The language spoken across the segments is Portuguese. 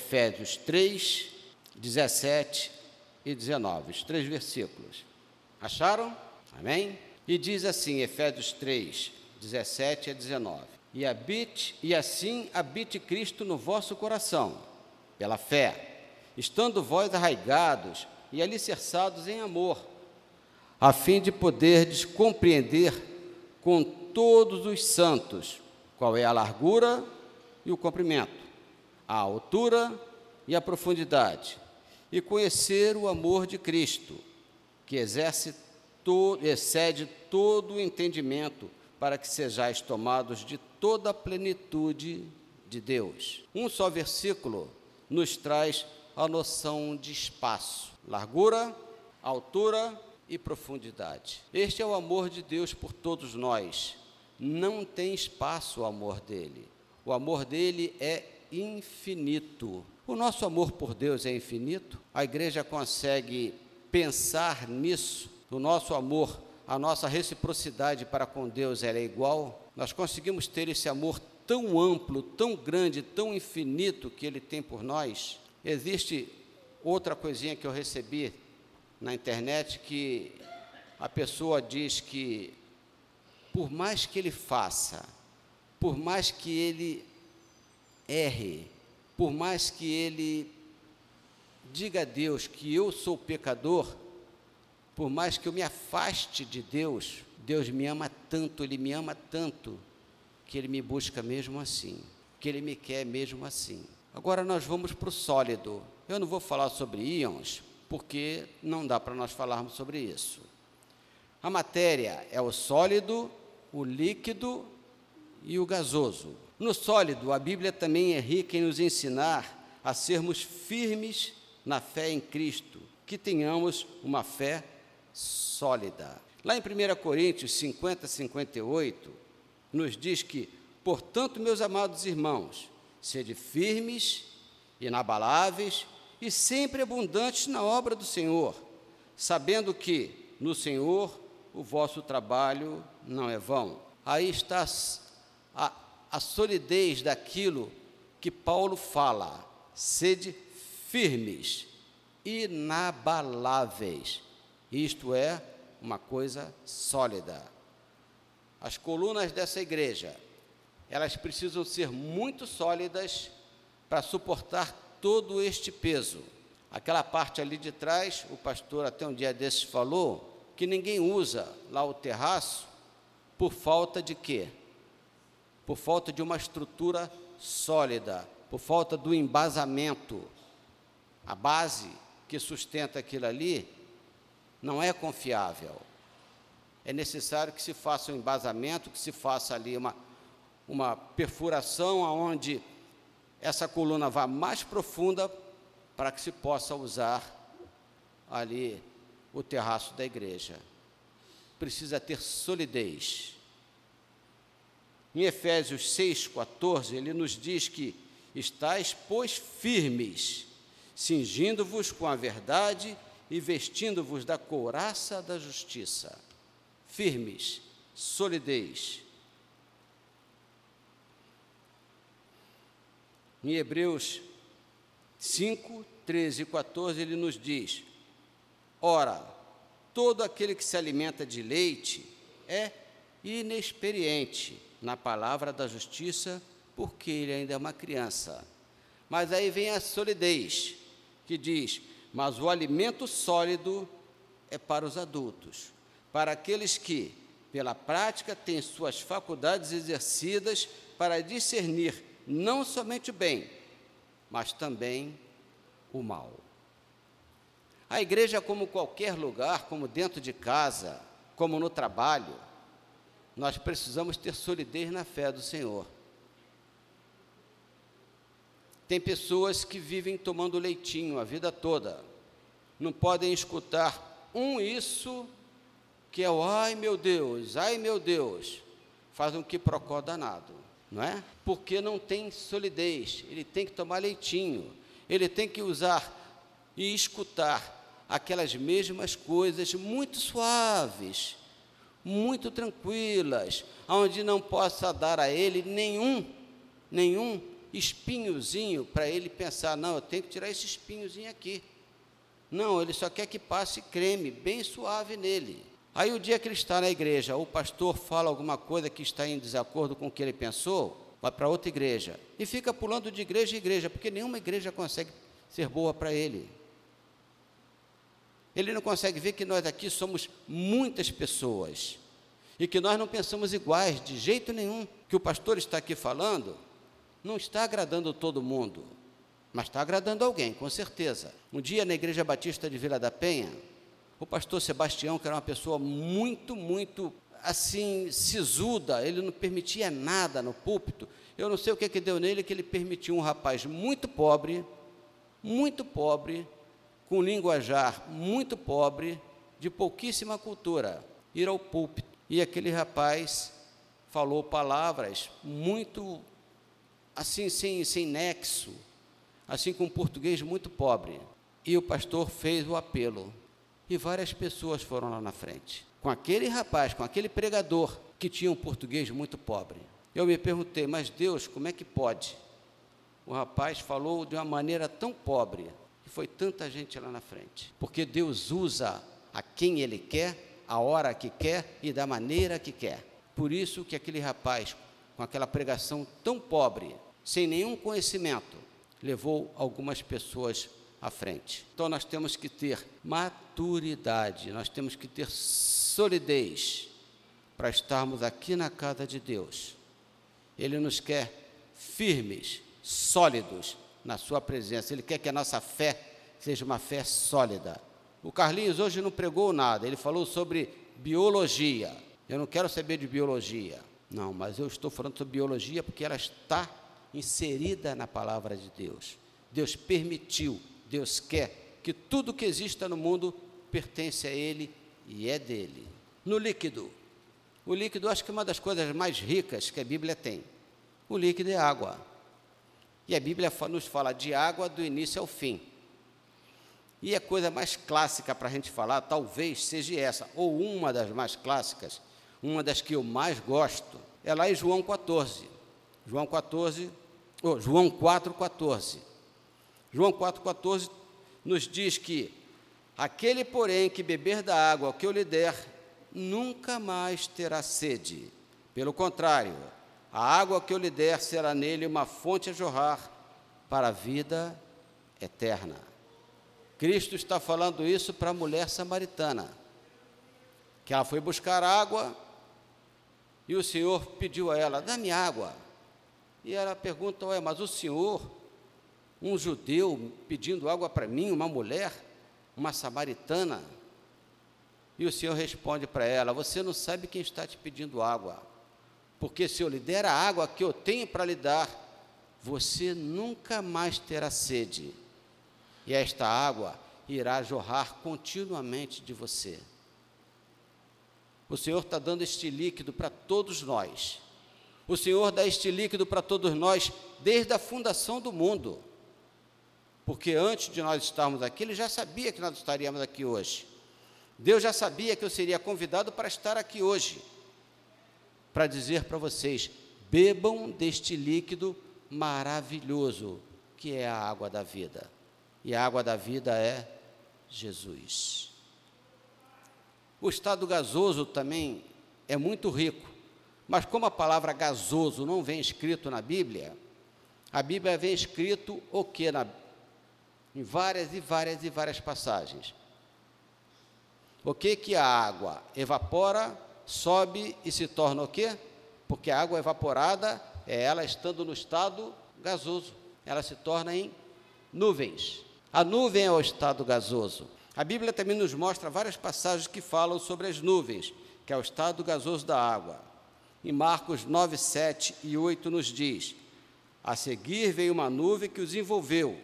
Efésios 3, 17 e 19, os três versículos. Acharam? Amém? E diz assim, Efésios 3, 17 a 19: E habite, e assim habite Cristo no vosso coração, pela fé, estando vós arraigados e alicerçados em amor, a fim de poderdes compreender com todos os santos qual é a largura e o comprimento, a altura e a profundidade, e conhecer o amor de Cristo, que exerce to, excede todo o entendimento, para que sejais tomados de toda a plenitude de Deus. Um só versículo nos traz a noção de espaço, largura, altura e profundidade. Este é o amor de Deus por todos nós. Não tem espaço o amor dele. O amor dele é infinito. O nosso amor por Deus é infinito. A igreja consegue pensar nisso. O nosso amor, a nossa reciprocidade para com Deus ela é igual. Nós conseguimos ter esse amor tão amplo, tão grande, tão infinito que ele tem por nós. Existe outra coisinha que eu recebi na internet que a pessoa diz que por mais que ele faça, por mais que ele erre, por mais que ele diga a Deus que eu sou pecador, por mais que eu me afaste de Deus, Deus me ama tanto, Ele me ama tanto, que Ele me busca mesmo assim, que Ele me quer mesmo assim. Agora nós vamos para o sólido. Eu não vou falar sobre íons, porque não dá para nós falarmos sobre isso. A matéria é o sólido, o líquido e o gasoso. No sólido, a Bíblia também é rica em nos ensinar a sermos firmes na fé em Cristo, que tenhamos uma fé sólida. Lá em 1 Coríntios 50, 58, nos diz que, portanto, meus amados irmãos, sede firmes, inabaláveis e sempre abundantes na obra do Senhor, sabendo que no Senhor o vosso trabalho não é vão. Aí está a, a solidez daquilo que Paulo fala. Sede firmes, inabaláveis. Isto é uma coisa sólida. As colunas dessa igreja, elas precisam ser muito sólidas para suportar todo este peso. Aquela parte ali de trás, o pastor até um dia desses falou que ninguém usa lá o terraço por falta de quê? Por falta de uma estrutura sólida, por falta do embasamento. A base que sustenta aquilo ali não é confiável. É necessário que se faça um embasamento, que se faça ali uma, uma perfuração aonde essa coluna vá mais profunda para que se possa usar ali o terraço da igreja. Precisa ter solidez. Em Efésios 6,14, ele nos diz que estáis, pois, firmes, cingindo-vos com a verdade e vestindo-vos da couraça da justiça. Firmes, solidez. Em Hebreus 5, 13 e 14, ele nos diz: Ora, todo aquele que se alimenta de leite é inexperiente na palavra da justiça, porque ele ainda é uma criança. Mas aí vem a solidez, que diz: mas o alimento sólido é para os adultos, para aqueles que, pela prática, têm suas faculdades exercidas para discernir não somente o bem, mas também o mal. A igreja, como qualquer lugar, como dentro de casa, como no trabalho, nós precisamos ter solidez na fé do Senhor. Tem pessoas que vivem tomando leitinho a vida toda, não podem escutar um isso que é o ai meu Deus, ai meu Deus, faz um quiprocó danado, não é? Porque não tem solidez, ele tem que tomar leitinho, ele tem que usar e escutar aquelas mesmas coisas muito suaves, muito tranquilas, onde não possa dar a ele nenhum, nenhum espinhozinho para ele pensar: não, eu tenho que tirar esse espinhozinho aqui. Não, ele só quer que passe creme bem suave nele. Aí o dia que ele está na igreja, o pastor fala alguma coisa que está em desacordo com o que ele pensou, vai para outra igreja e fica pulando de igreja em igreja, porque nenhuma igreja consegue ser boa para ele. Ele não consegue ver que nós aqui somos muitas pessoas e que nós não pensamos iguais de jeito nenhum. Que o pastor está aqui falando não está agradando todo mundo, mas está agradando alguém, com certeza. Um dia na Igreja Batista de Vila da Penha, o pastor Sebastião, que era uma pessoa muito, muito assim, sisuda, ele não permitia nada no púlpito. Eu não sei o que, que deu nele, que ele permitiu um rapaz muito pobre, muito pobre, com linguajar muito pobre, de pouquíssima cultura, ir ao púlpito. E aquele rapaz falou palavras muito assim, sem, sem nexo, assim com um português muito pobre. E o pastor fez o apelo e várias pessoas foram lá na frente. Com aquele rapaz, com aquele pregador que tinha um português muito pobre. Eu me perguntei, mas Deus, como é que pode? O rapaz falou de uma maneira tão pobre foi tanta gente lá na frente. Porque Deus usa a quem Ele quer, a hora que quer e da maneira que quer. Por isso que aquele rapaz, com aquela pregação tão pobre, sem nenhum conhecimento, levou algumas pessoas à frente. Então nós temos que ter maturidade, nós temos que ter solidez para estarmos aqui na casa de Deus. Ele nos quer firmes, sólidos na Sua presença. Ele quer que a nossa fé seja uma fé sólida. O Carlinhos hoje não pregou nada, ele falou sobre biologia. Eu não quero saber de biologia. Não, mas eu estou falando sobre biologia porque ela está inserida na palavra de Deus. Deus permitiu Deus quer que tudo que exista no mundo pertence a Ele e é dele. No líquido, o líquido acho que é uma das coisas mais ricas que a Bíblia tem. O líquido é água. E a Bíblia nos fala de água do início ao fim. E a coisa mais clássica para a gente falar, talvez seja essa, ou uma das mais clássicas, uma das que eu mais gosto, é lá em João 14. João 14, oh, João 4, 14. João 4,14 nos diz que aquele, porém, que beber da água que eu lhe der, nunca mais terá sede. Pelo contrário, a água que eu lhe der será nele uma fonte a jorrar para a vida eterna. Cristo está falando isso para a mulher samaritana, que ela foi buscar água e o Senhor pediu a ela: dá-me água. E ela pergunta: Ué, mas o Senhor um judeu pedindo água para mim, uma mulher, uma samaritana. E o Senhor responde para ela: Você não sabe quem está te pedindo água, porque se eu lhe der a água que eu tenho para lhe dar, você nunca mais terá sede, e esta água irá jorrar continuamente de você. O Senhor está dando este líquido para todos nós. O Senhor dá este líquido para todos nós desde a fundação do mundo porque antes de nós estarmos aqui, ele já sabia que nós estaríamos aqui hoje. Deus já sabia que eu seria convidado para estar aqui hoje, para dizer para vocês: bebam deste líquido maravilhoso, que é a água da vida. E a água da vida é Jesus. O estado gasoso também é muito rico, mas como a palavra gasoso não vem escrito na Bíblia, a Bíblia vem escrito o que na, em várias e várias e várias passagens. O que que a água evapora, sobe e se torna o quê? Porque a água evaporada é ela estando no estado gasoso, ela se torna em nuvens. A nuvem é o estado gasoso. A Bíblia também nos mostra várias passagens que falam sobre as nuvens, que é o estado gasoso da água. Em Marcos 9, 7 e 8 nos diz: A seguir veio uma nuvem que os envolveu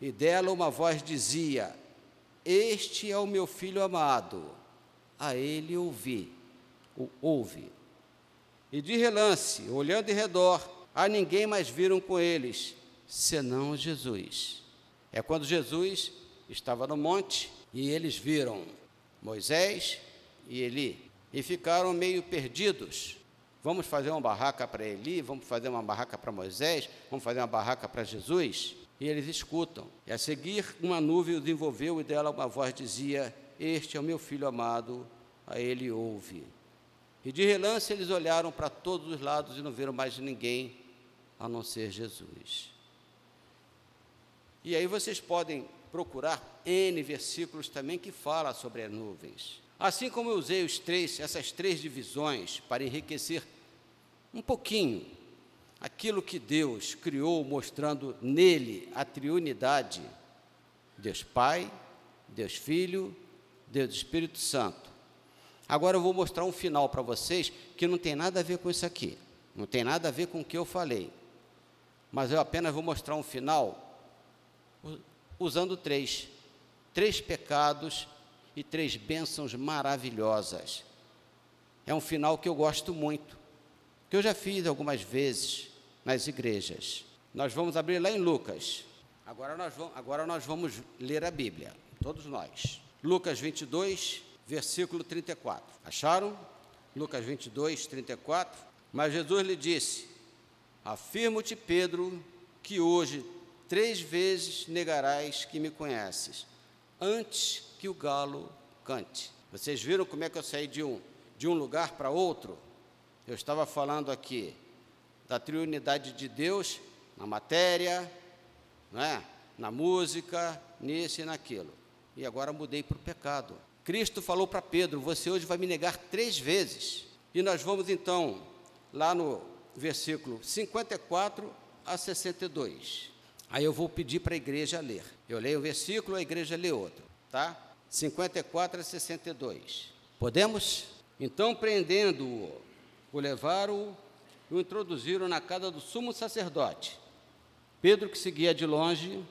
e dela uma voz dizia: Este é o meu filho amado, a ele ouvi, o ouve. E de relance, olhando em redor, a ninguém mais viram com eles, senão Jesus. É quando Jesus estava no monte e eles viram Moisés e Eli e ficaram meio perdidos. Vamos fazer uma barraca para Eli, vamos fazer uma barraca para Moisés, vamos fazer uma barraca para Jesus. E eles escutam. E a seguir, uma nuvem os envolveu e dela uma voz dizia: Este é o meu filho amado, a ele ouve. E de relance eles olharam para todos os lados e não viram mais ninguém a não ser Jesus. E aí vocês podem procurar N versículos também que fala sobre as nuvens. Assim como eu usei os três, essas três divisões para enriquecer um pouquinho aquilo que Deus criou, mostrando nele a triunidade: Deus Pai, Deus Filho, Deus Espírito Santo. Agora eu vou mostrar um final para vocês que não tem nada a ver com isso aqui, não tem nada a ver com o que eu falei, mas eu apenas vou mostrar um final usando três: três pecados e três bênçãos maravilhosas. É um final que eu gosto muito que eu já fiz algumas vezes nas igrejas. Nós vamos abrir lá em Lucas. Agora nós vamos, agora nós vamos ler a Bíblia, todos nós. Lucas 22, versículo 34. Acharam? Lucas 22, 34. Mas Jesus lhe disse: Afirmo-te, Pedro, que hoje três vezes negarás que me conheces, antes que o galo cante. Vocês viram como é que eu saí de um, de um lugar para outro? Eu estava falando aqui da triunidade de Deus na matéria, é? na música, nisso e naquilo. E agora mudei para o pecado. Cristo falou para Pedro: Você hoje vai me negar três vezes. E nós vamos então lá no versículo 54 a 62. Aí eu vou pedir para a igreja ler. Eu leio o versículo, a igreja lê outro, tá? 54 a 62. Podemos? Então, prendendo-o o levaram e o introduziram na casa do sumo sacerdote. Pedro, que seguia de longe,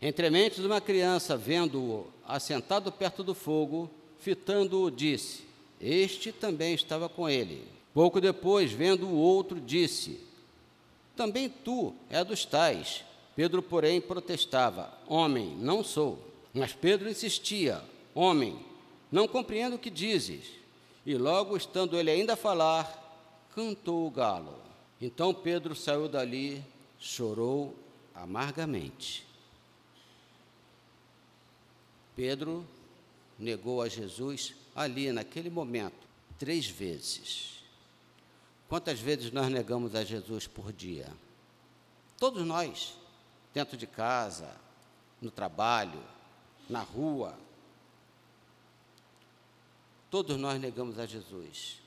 entre mentes de uma criança, vendo-o assentado perto do fogo, fitando-o, disse: Este também estava com ele. Pouco depois, vendo o outro, disse: Também tu é dos tais. Pedro, porém, protestava: Homem, não sou. Mas Pedro insistia: Homem, não compreendo o que dizes. E logo, estando ele ainda a falar, cantou o galo. Então Pedro saiu dali, chorou amargamente. Pedro negou a Jesus ali, naquele momento, três vezes. Quantas vezes nós negamos a Jesus por dia? Todos nós, dentro de casa, no trabalho, na rua. Todos nós negamos a Jesus.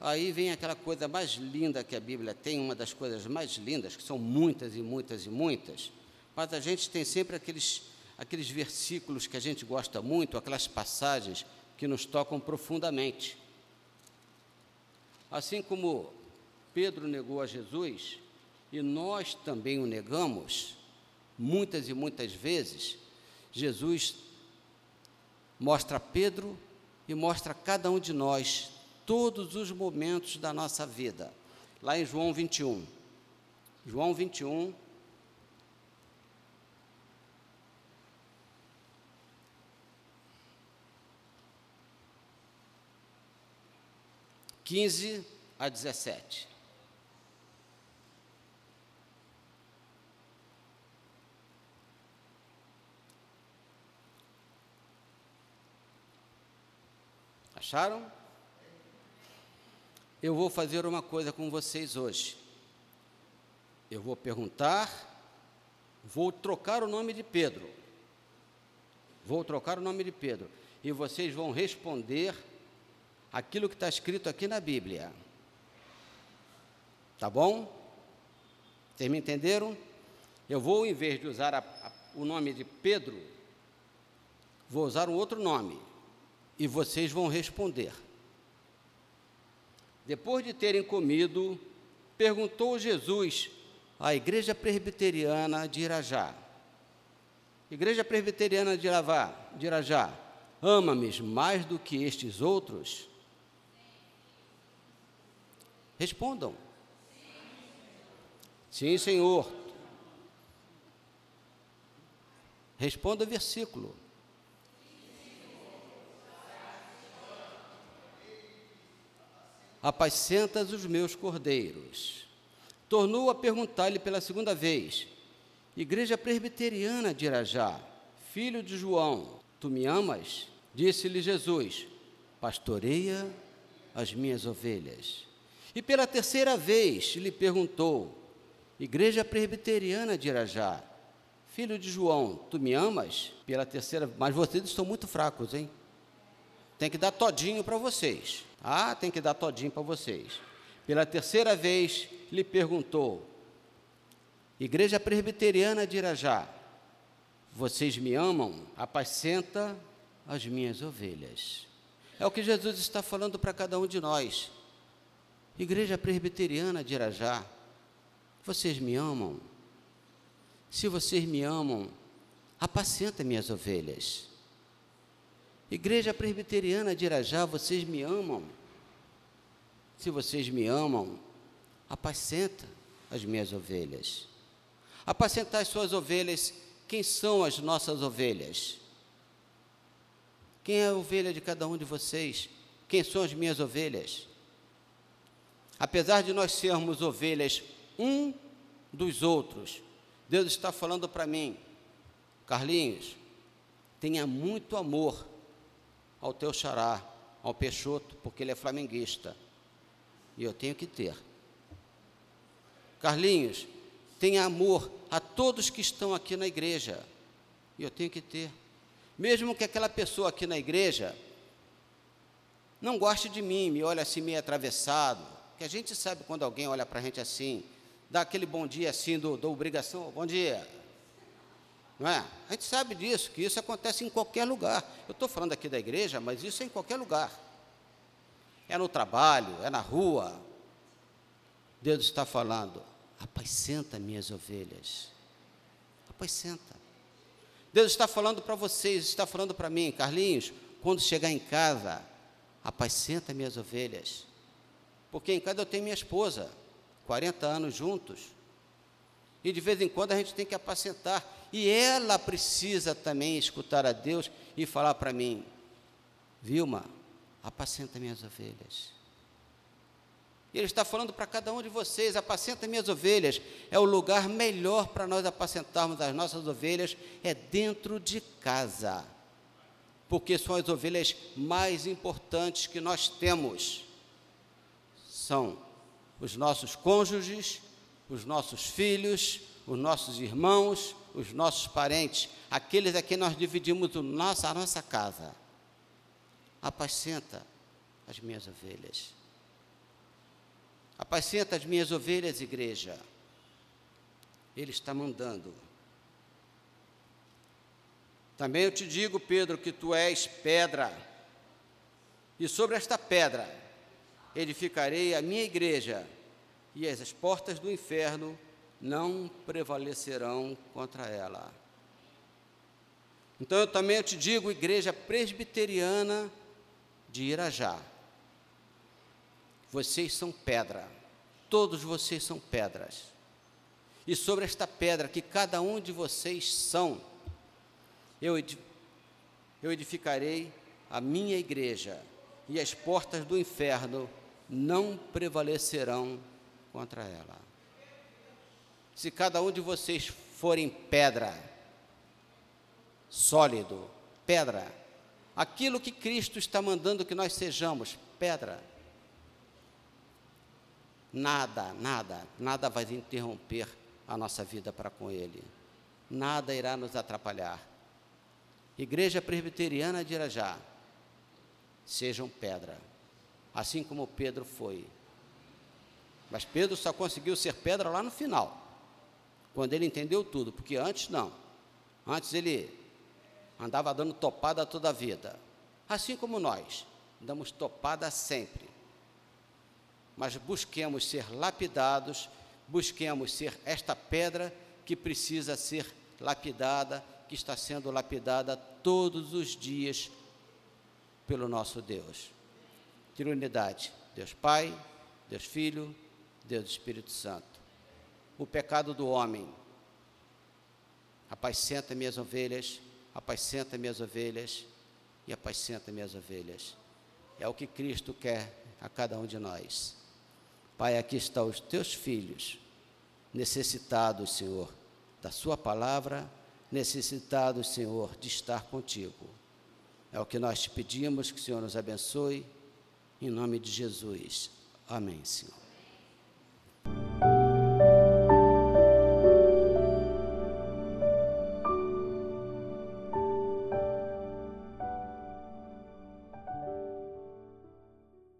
Aí vem aquela coisa mais linda que a Bíblia tem, uma das coisas mais lindas, que são muitas e muitas e muitas, mas a gente tem sempre aqueles, aqueles versículos que a gente gosta muito, aquelas passagens que nos tocam profundamente. Assim como Pedro negou a Jesus, e nós também o negamos, muitas e muitas vezes, Jesus mostra a Pedro e mostra a cada um de nós todos os momentos da nossa vida. Lá em João 21. João 21. Quinze a dezessete. Acharam? eu vou fazer uma coisa com vocês hoje. Eu vou perguntar, vou trocar o nome de Pedro. Vou trocar o nome de Pedro. E vocês vão responder aquilo que está escrito aqui na Bíblia. Tá bom? Vocês me entenderam? Eu vou, em vez de usar a, a, o nome de Pedro, vou usar um outro nome. E vocês vão responder. Depois de terem comido, perguntou Jesus à Igreja Presbiteriana de Irajá: Igreja Presbiteriana de, Irajá, ama-me mais do que estes outros? Respondam. Sim, Senhor. Responda o versículo. apacentas os meus cordeiros. Tornou a perguntar-lhe pela segunda vez: Igreja Presbiteriana de Irajá, filho de João, tu me amas? Disse-lhe Jesus: Pastoreia as minhas ovelhas. E pela terceira vez lhe perguntou: Igreja Presbiteriana de Irajá, filho de João, tu me amas? Pela terceira, mas vocês estão muito fracos, hein? Tem que dar todinho para vocês. Ah, tem que dar todinho para vocês. Pela terceira vez lhe perguntou: Igreja Presbiteriana de Irajá, vocês me amam? Apacenta as minhas ovelhas. É o que Jesus está falando para cada um de nós. Igreja Presbiteriana de Irajá, vocês me amam? Se vocês me amam, apacenta minhas ovelhas. Igreja Presbiteriana de Irajá, vocês me amam? Se vocês me amam, apacenta as minhas ovelhas. Apacentar as suas ovelhas, quem são as nossas ovelhas? Quem é a ovelha de cada um de vocês? Quem são as minhas ovelhas? Apesar de nós sermos ovelhas um dos outros, Deus está falando para mim, Carlinhos, tenha muito amor ao teu xará, ao Peixoto, porque ele é flamenguista. E eu tenho que ter. Carlinhos, tenha amor a todos que estão aqui na igreja. E eu tenho que ter. Mesmo que aquela pessoa aqui na igreja não goste de mim, me olhe assim meio atravessado, que a gente sabe quando alguém olha para a gente assim, dá aquele bom dia assim do, do obrigação, bom dia, não é? A gente sabe disso, que isso acontece em qualquer lugar. Eu estou falando aqui da igreja, mas isso é em qualquer lugar. É no trabalho, é na rua. Deus está falando, apacenta minhas ovelhas. Apacenta. Deus está falando para vocês, está falando para mim, Carlinhos, quando chegar em casa, apacenta minhas ovelhas. Porque em casa eu tenho minha esposa, 40 anos juntos. E de vez em quando a gente tem que apacentar. E ela precisa também escutar a Deus e falar para mim: Vilma, apacenta minhas ovelhas. E Ele está falando para cada um de vocês: apacenta minhas ovelhas. É o lugar melhor para nós apacentarmos as nossas ovelhas, é dentro de casa. Porque são as ovelhas mais importantes que nós temos. São os nossos cônjuges, os nossos filhos, os nossos irmãos, os nossos parentes, aqueles a quem nós dividimos o nosso, a nossa casa. Apacenta as minhas ovelhas. Apacenta as minhas ovelhas, igreja. Ele está mandando. Também eu te digo, Pedro, que tu és pedra, e sobre esta pedra edificarei a minha igreja e as portas do inferno não prevalecerão contra ela. Então eu também te digo, igreja presbiteriana de Irajá, vocês são pedra, todos vocês são pedras. E sobre esta pedra que cada um de vocês são, eu, eu edificarei a minha igreja, e as portas do inferno não prevalecerão contra ela. Se cada um de vocês forem pedra, sólido, pedra, aquilo que Cristo está mandando que nós sejamos, pedra, nada, nada, nada vai interromper a nossa vida para com Ele, nada irá nos atrapalhar. Igreja Presbiteriana de Irajá, sejam pedra, assim como Pedro foi. Mas Pedro só conseguiu ser pedra lá no final, quando ele entendeu tudo, porque antes não. Antes ele andava dando topada toda a vida. Assim como nós, damos topada sempre. Mas busquemos ser lapidados, busquemos ser esta pedra que precisa ser lapidada, que está sendo lapidada todos os dias pelo nosso Deus. Trinidade, Deus Pai, Deus Filho, Deus Espírito Santo. O pecado do homem. Apacenta minhas ovelhas, apacenta minhas ovelhas e apacenta minhas ovelhas. É o que Cristo quer a cada um de nós. Pai, aqui estão os teus filhos, necessitados, Senhor, da Sua palavra, necessitados, Senhor, de estar contigo. É o que nós te pedimos, que o Senhor nos abençoe, em nome de Jesus. Amém, Senhor.